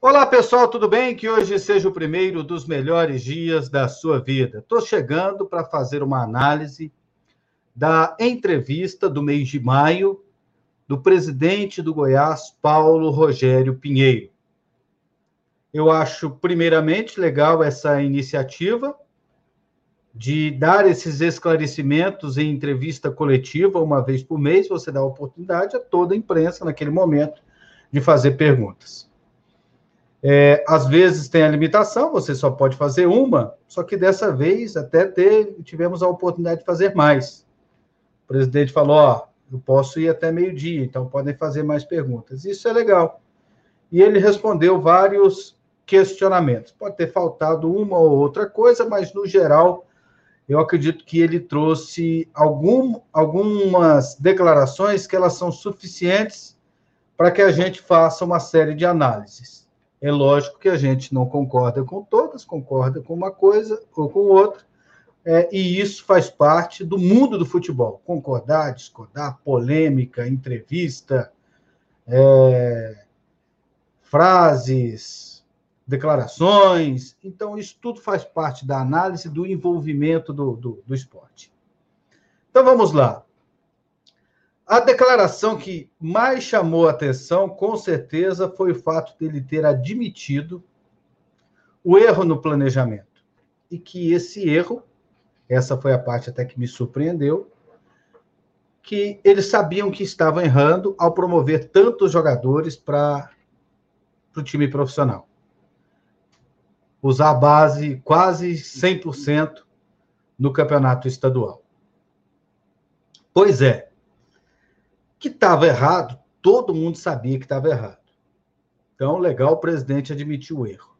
Olá, pessoal, tudo bem? Que hoje seja o primeiro dos melhores dias da sua vida. Estou chegando para fazer uma análise da entrevista do mês de maio do presidente do Goiás, Paulo Rogério Pinheiro. Eu acho, primeiramente, legal essa iniciativa de dar esses esclarecimentos em entrevista coletiva, uma vez por mês, você dá a oportunidade a toda a imprensa, naquele momento, de fazer perguntas. É, às vezes tem a limitação, você só pode fazer uma, só que dessa vez até tivemos a oportunidade de fazer mais. O presidente falou: Ó, eu posso ir até meio-dia, então podem fazer mais perguntas. Isso é legal. E ele respondeu vários questionamentos. Pode ter faltado uma ou outra coisa, mas no geral, eu acredito que ele trouxe algum, algumas declarações que elas são suficientes para que a gente faça uma série de análises. É lógico que a gente não concorda com todas, concorda com uma coisa ou com outra, é, e isso faz parte do mundo do futebol. Concordar, discordar, polêmica, entrevista, é, frases, declarações. Então, isso tudo faz parte da análise do envolvimento do, do, do esporte. Então, vamos lá. A declaração que mais chamou a atenção, com certeza, foi o fato dele ter admitido o erro no planejamento. E que esse erro, essa foi a parte até que me surpreendeu, que eles sabiam que estavam errando ao promover tantos jogadores para o time profissional. Usar a base quase 100% no campeonato estadual. Pois é, que estava errado, todo mundo sabia que estava errado. Então, legal, o presidente admitiu o erro.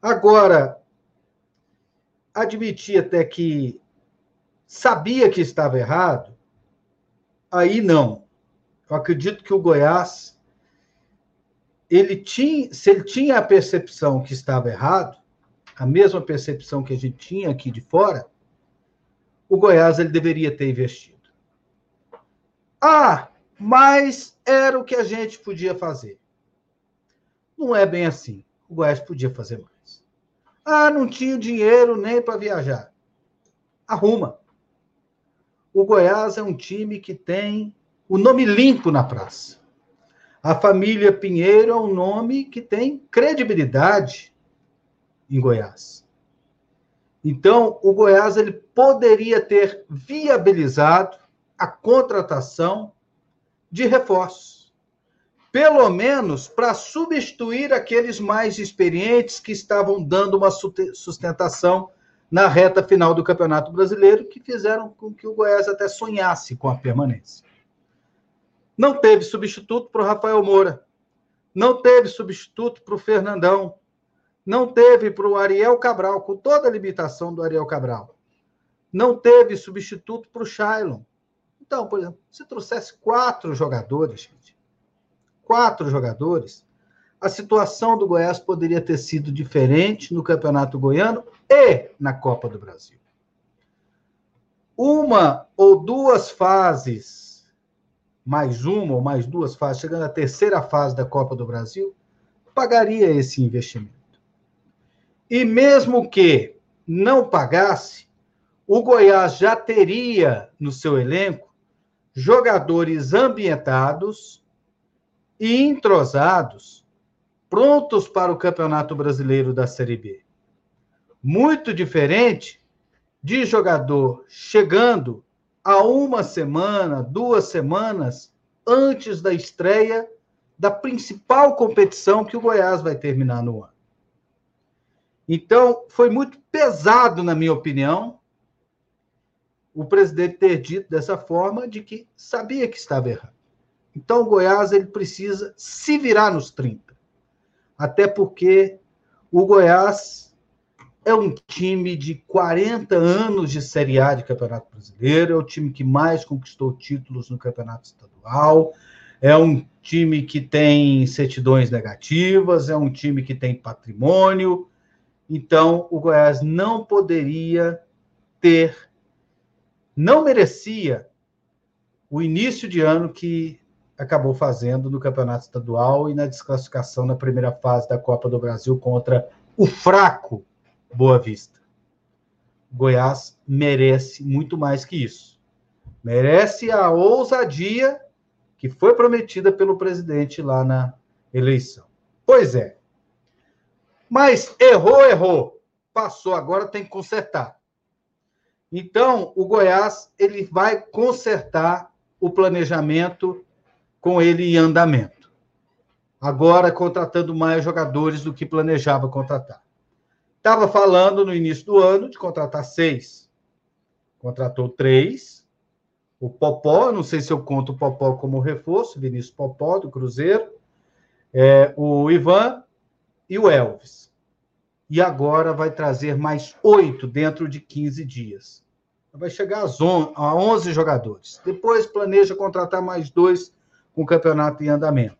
Agora, admitir até que sabia que estava errado, aí não. Eu acredito que o Goiás, ele tinha, se ele tinha a percepção que estava errado, a mesma percepção que a gente tinha aqui de fora, o Goiás ele deveria ter investido. Ah, mas era o que a gente podia fazer. Não é bem assim. O Goiás podia fazer mais. Ah, não tinha dinheiro nem para viajar. Arruma. O Goiás é um time que tem o nome limpo na praça. A família Pinheiro é um nome que tem credibilidade em Goiás. Então, o Goiás ele poderia ter viabilizado a contratação de reforços. Pelo menos para substituir aqueles mais experientes que estavam dando uma sustentação na reta final do Campeonato Brasileiro, que fizeram com que o Goiás até sonhasse com a permanência. Não teve substituto para o Rafael Moura. Não teve substituto para o Fernandão. Não teve para o Ariel Cabral, com toda a limitação do Ariel Cabral. Não teve substituto para o Shailon. Então, por exemplo, se trouxesse quatro jogadores, gente, quatro jogadores, a situação do Goiás poderia ter sido diferente no Campeonato Goiano e na Copa do Brasil. Uma ou duas fases, mais uma ou mais duas fases, chegando à terceira fase da Copa do Brasil, pagaria esse investimento. E mesmo que não pagasse, o Goiás já teria no seu elenco jogadores ambientados e entrosados, prontos para o Campeonato Brasileiro da Série B. Muito diferente de jogador chegando a uma semana, duas semanas antes da estreia da principal competição que o Goiás vai terminar no ano. Então, foi muito pesado, na minha opinião, o presidente ter dito dessa forma de que sabia que estava errado. Então, o Goiás ele precisa se virar nos 30. Até porque o Goiás é um time de 40 anos de Série A de Campeonato Brasileiro, é o time que mais conquistou títulos no Campeonato Estadual, é um time que tem certidões negativas, é um time que tem patrimônio. Então, o Goiás não poderia ter não merecia o início de ano que acabou fazendo no campeonato estadual e na desclassificação na primeira fase da Copa do Brasil contra o fraco Boa Vista. Goiás merece muito mais que isso. Merece a ousadia que foi prometida pelo presidente lá na eleição. Pois é. Mas errou, errou. Passou, agora tem que consertar. Então, o Goiás ele vai consertar o planejamento com ele em andamento. Agora contratando mais jogadores do que planejava contratar. Estava falando no início do ano de contratar seis. Contratou três. O Popó, não sei se eu conto o Popó como reforço, Vinícius Popó, do Cruzeiro. É, o Ivan e o Elvis. E agora vai trazer mais oito dentro de 15 dias. Vai chegar a 11 jogadores. Depois planeja contratar mais dois com o campeonato em andamento.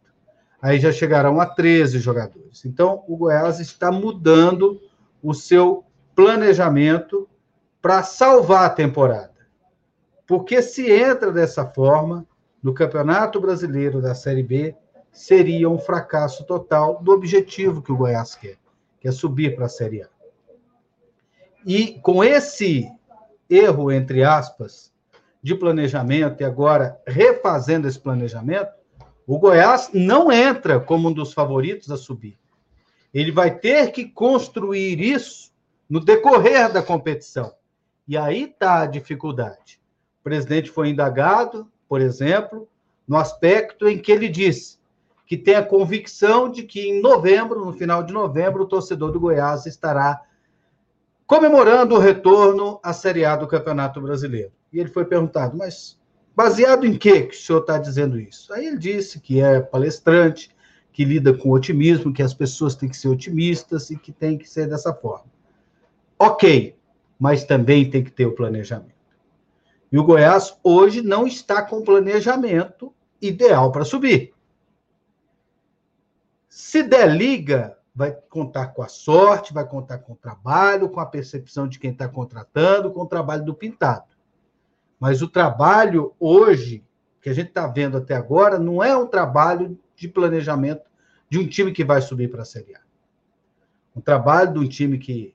Aí já chegarão a 13 jogadores. Então, o Goiás está mudando o seu planejamento para salvar a temporada. Porque se entra dessa forma, no Campeonato Brasileiro da Série B, seria um fracasso total do objetivo que o Goiás quer, que é subir para a Série A. E com esse erro, entre aspas, de planejamento e agora refazendo esse planejamento, o Goiás não entra como um dos favoritos a subir. Ele vai ter que construir isso no decorrer da competição. E aí está a dificuldade. O presidente foi indagado, por exemplo, no aspecto em que ele disse que tem a convicção de que em novembro, no final de novembro, o torcedor do Goiás estará comemorando o retorno à Série A do Campeonato Brasileiro. E ele foi perguntado, mas baseado em que, que o senhor está dizendo isso? Aí ele disse que é palestrante, que lida com otimismo, que as pessoas têm que ser otimistas e que tem que ser dessa forma. Ok, mas também tem que ter o planejamento. E o Goiás hoje não está com planejamento ideal para subir. Se der liga, vai contar com a sorte, vai contar com o trabalho, com a percepção de quem está contratando, com o trabalho do pintado. Mas o trabalho hoje, que a gente está vendo até agora, não é um trabalho de planejamento de um time que vai subir para a Série A. O trabalho de um time que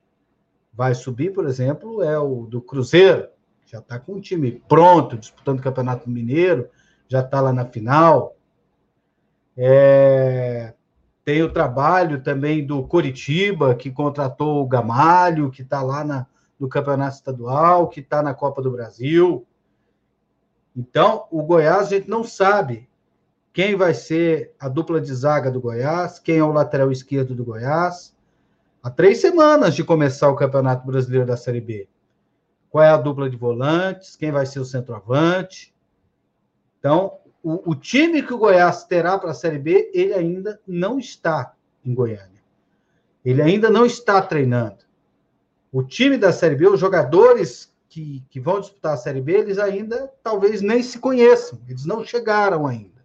vai subir, por exemplo, é o do Cruzeiro. Já está com um time pronto, disputando o Campeonato Mineiro, já está lá na final. É... Tem o trabalho também do Coritiba, que contratou o Gamalho, que está lá na, no Campeonato Estadual, que está na Copa do Brasil. Então, o Goiás, a gente não sabe quem vai ser a dupla de zaga do Goiás, quem é o lateral esquerdo do Goiás. Há três semanas de começar o Campeonato Brasileiro da Série B. Qual é a dupla de volantes? Quem vai ser o centroavante? Então, o, o time que o Goiás terá para a Série B, ele ainda não está em Goiânia. Ele ainda não está treinando. O time da Série B, os jogadores que, que vão disputar a Série B, eles ainda talvez nem se conheçam, eles não chegaram ainda.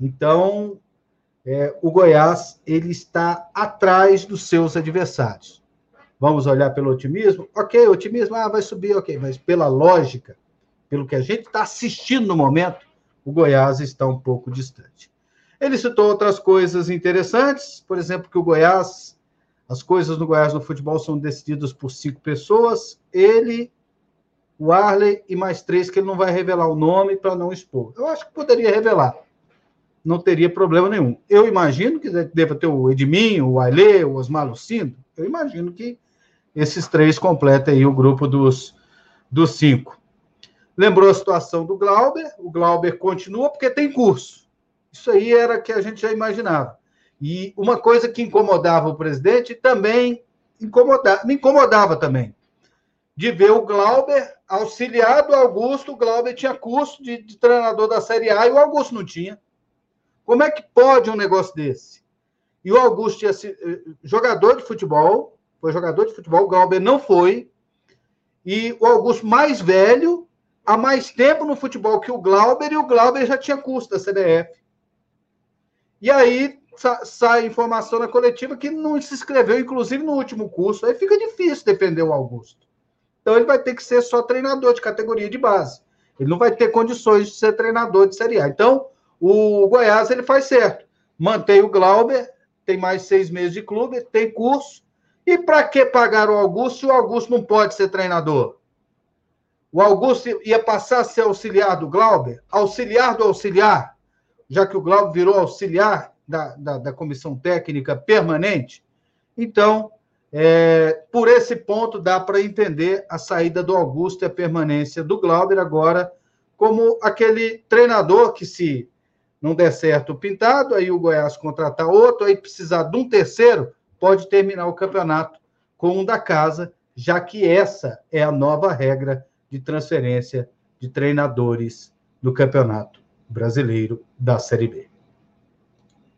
Então, é, o Goiás ele está atrás dos seus adversários. Vamos olhar pelo otimismo? Ok, otimismo, ah, vai subir, ok, mas pela lógica, pelo que a gente está assistindo no momento, o Goiás está um pouco distante. Ele citou outras coisas interessantes, por exemplo, que o Goiás, as coisas no Goiás no futebol são decididas por cinco pessoas, ele, o Arley e mais três que ele não vai revelar o nome para não expor. Eu acho que poderia revelar, não teria problema nenhum. Eu imagino que deva ter o Edminho, o Ailê, o Osmar Lucindo, eu imagino que esses três completem aí o grupo dos, dos cinco. Lembrou a situação do Glauber, o Glauber continua porque tem curso. Isso aí era que a gente já imaginava. E uma coisa que incomodava o presidente também incomodava, me incomodava também. De ver o Glauber auxiliar do Augusto, o Glauber tinha curso de, de treinador da Série A e o Augusto não tinha. Como é que pode um negócio desse? E o Augusto tinha sido jogador de futebol, foi jogador de futebol, o Glauber não foi. E o Augusto mais velho há mais tempo no futebol que o Glauber, e o Glauber já tinha curso da CBF. E aí sa sai informação na coletiva que não se inscreveu, inclusive no último curso. Aí fica difícil defender o Augusto. Então ele vai ter que ser só treinador de categoria de base. Ele não vai ter condições de ser treinador de Série A. Então, o Goiás ele faz certo. Mantém o Glauber, tem mais seis meses de clube, tem curso. E para que pagar o Augusto se o Augusto não pode ser treinador? O Augusto ia passar a ser auxiliar do Glauber? Auxiliar do auxiliar? Já que o Glauber virou auxiliar da, da, da comissão técnica permanente? Então, é, por esse ponto, dá para entender a saída do Augusto e a permanência do Glauber agora como aquele treinador que, se não der certo o pintado, aí o Goiás contratar outro, aí precisar de um terceiro, pode terminar o campeonato com um da casa, já que essa é a nova regra de transferência de treinadores do Campeonato Brasileiro da Série B.